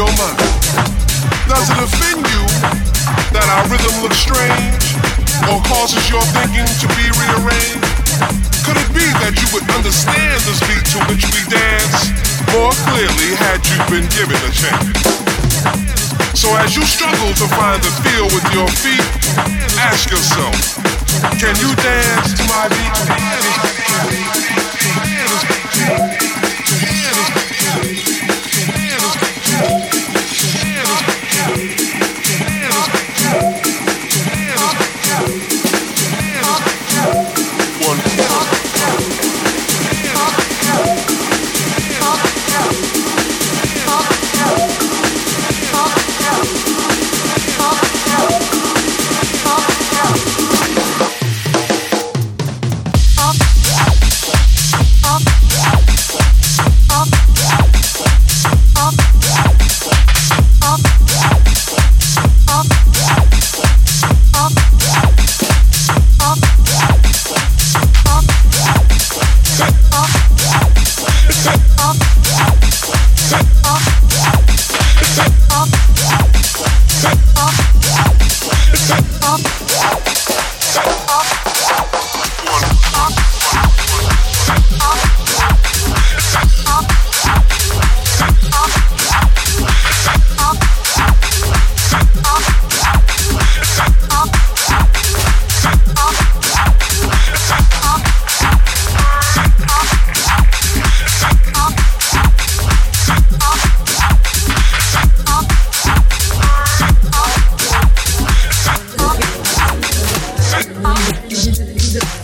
your mind. Does it offend you that our rhythm looks strange or causes your thinking to be rearranged? Could it be that you would understand this beat to which we dance more clearly had you been given a chance? So as you struggle to find the feel with your feet, ask yourself, can you dance to my beat? I'm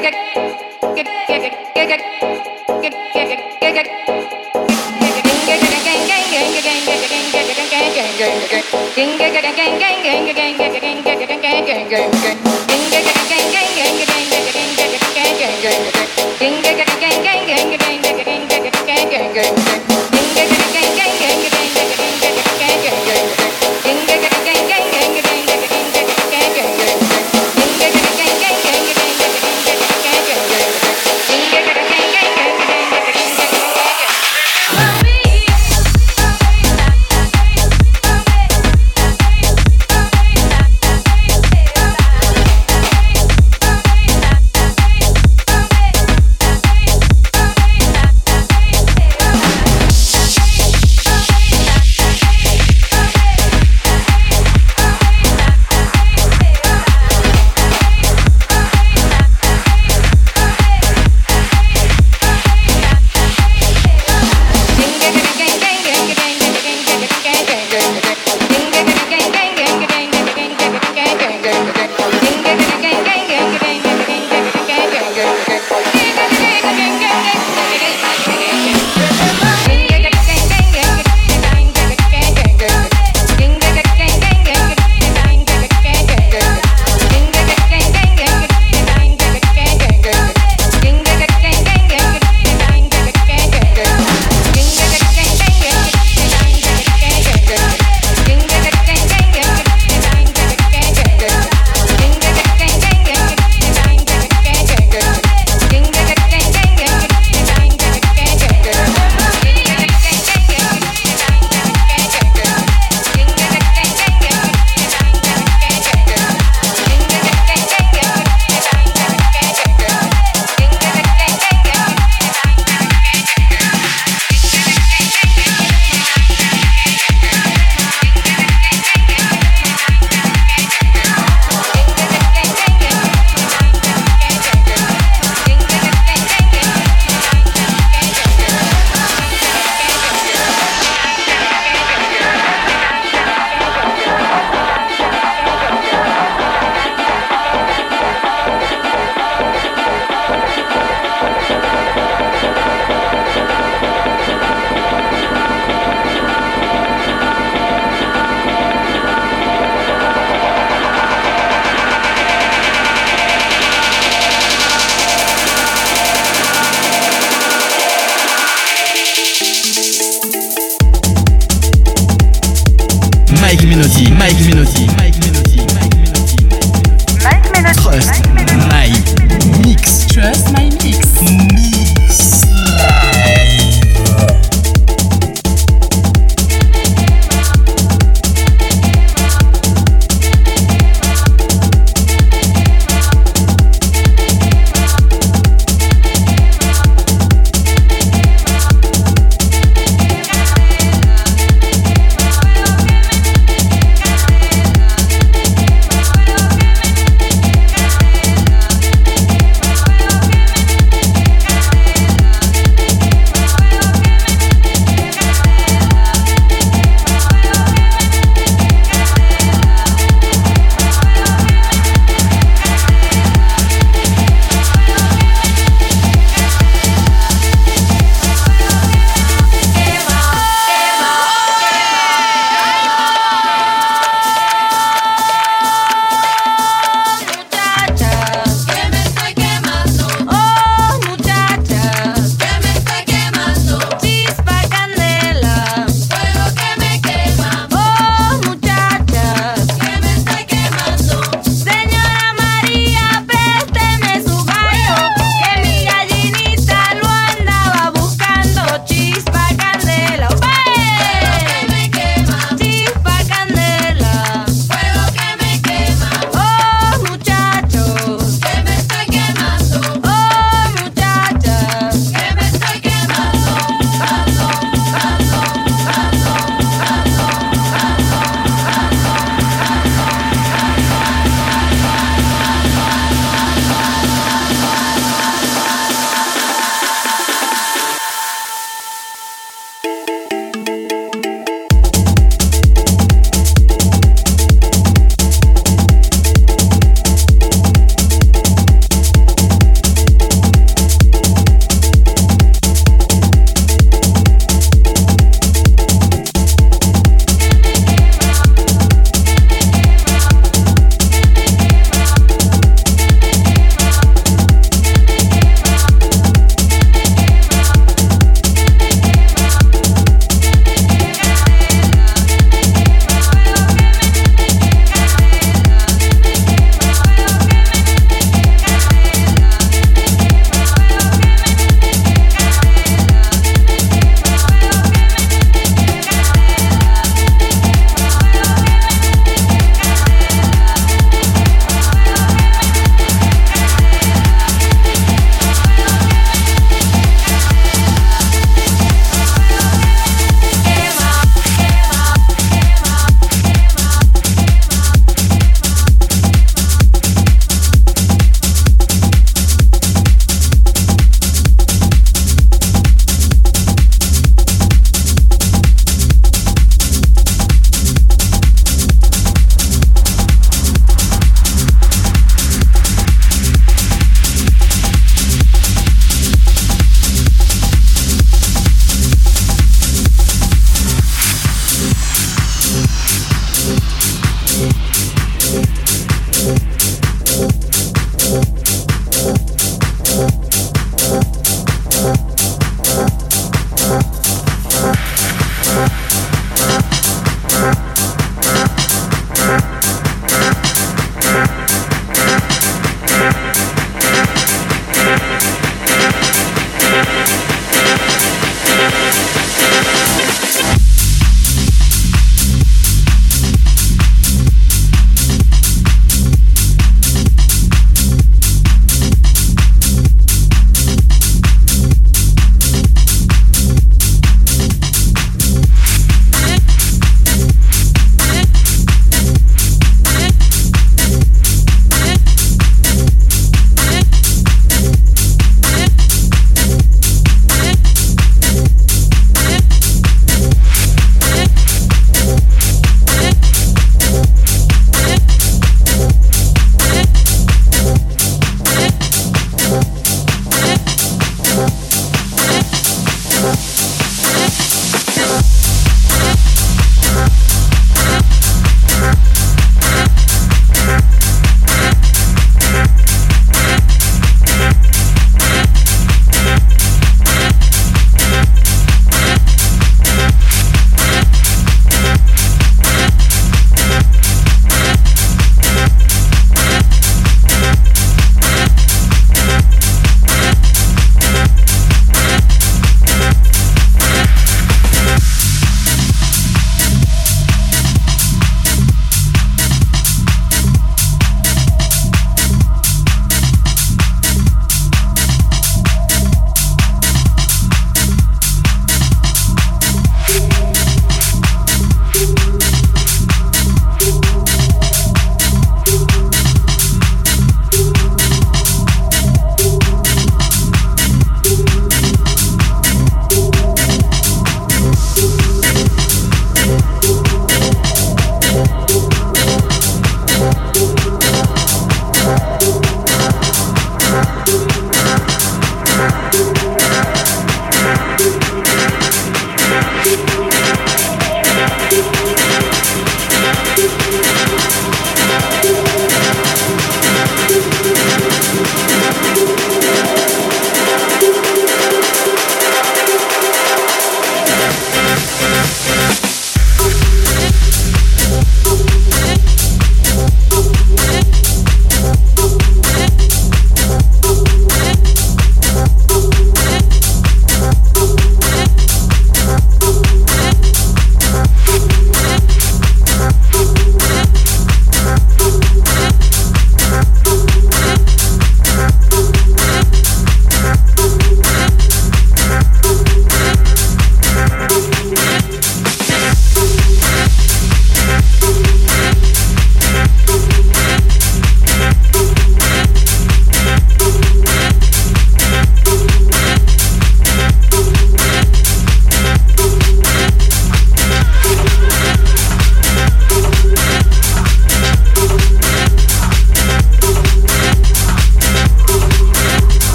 get, get.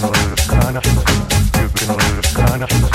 Kind of, kind of,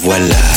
Voilà,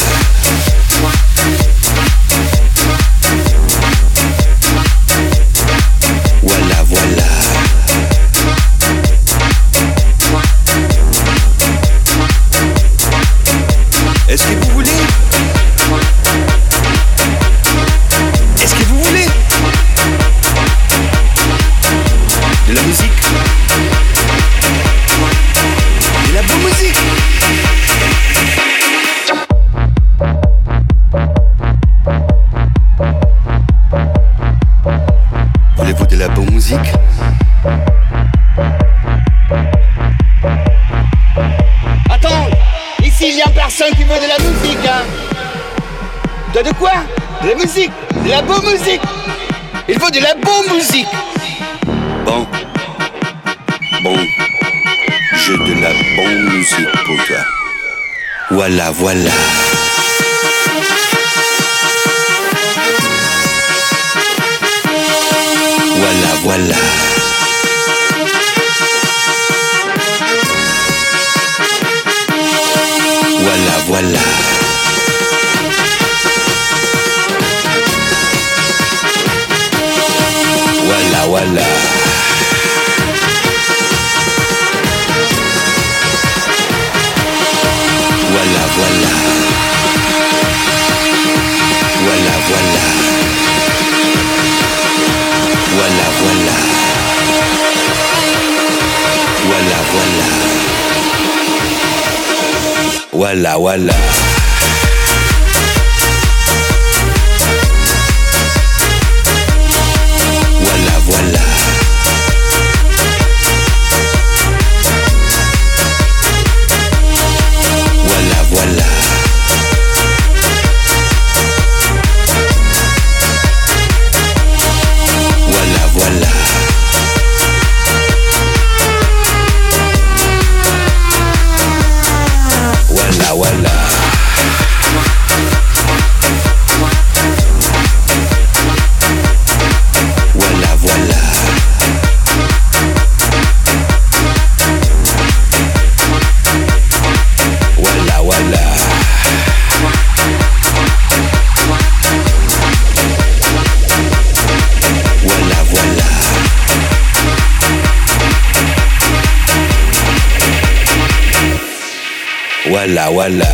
Voilà, wala wala. walla walla.